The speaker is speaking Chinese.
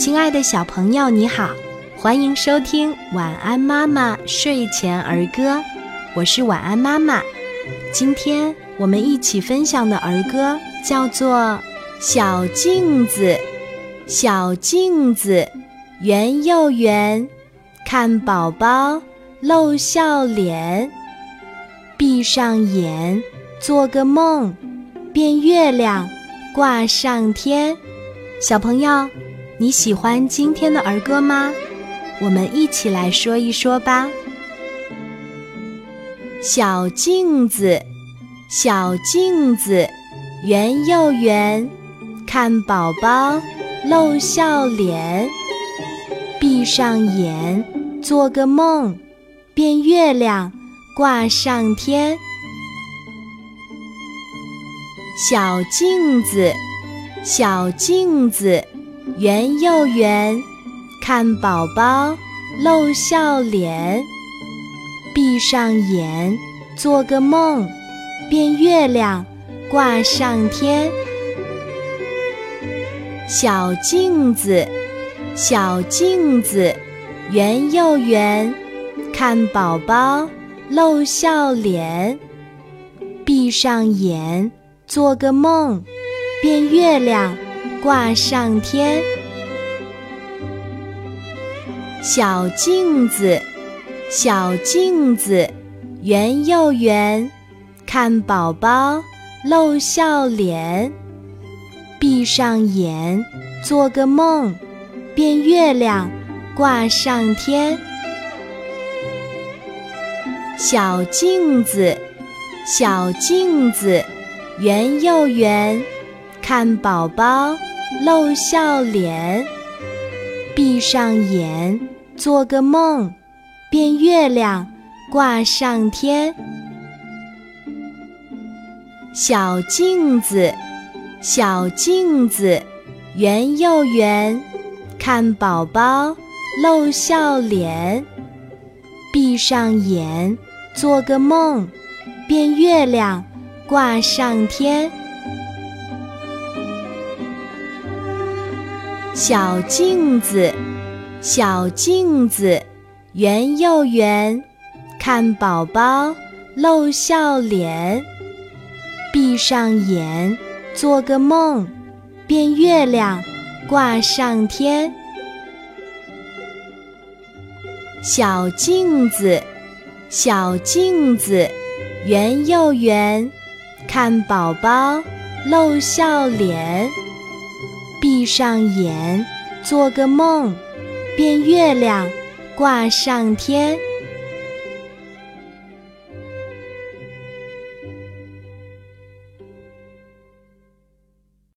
亲爱的小朋友，你好，欢迎收听《晚安妈妈睡前儿歌》，我是晚安妈妈。今天我们一起分享的儿歌叫做《小镜子》，小镜子，圆又圆，看宝宝露笑脸，闭上眼，做个梦，变月亮，挂上天。小朋友，你喜欢今天的儿歌吗？我们一起来说一说吧。小镜子，小镜子，圆又圆，看宝宝露笑脸。闭上眼，做个梦，变月亮，挂上天。小镜子。小镜子，圆又圆，看宝宝露笑脸。闭上眼，做个梦，变月亮，挂上天。小镜子，小镜子，圆又圆，看宝宝露笑脸。闭上眼，做个梦。变月亮，挂上天。小镜子，小镜子，圆又圆，看宝宝露笑脸。闭上眼，做个梦，变月亮，挂上天。小镜子，小镜子，圆又圆。看宝宝露笑脸，闭上眼，做个梦，变月亮，挂上天。小镜子，小镜子，圆又圆，看宝宝露笑脸，闭上眼，做个梦，变月亮，挂上天。小镜子，小镜子，圆又圆，看宝宝露笑脸。闭上眼，做个梦，变月亮，挂上天。小镜子，小镜子，圆又圆，看宝宝露笑脸。闭上眼，做个梦，变月亮，挂上天。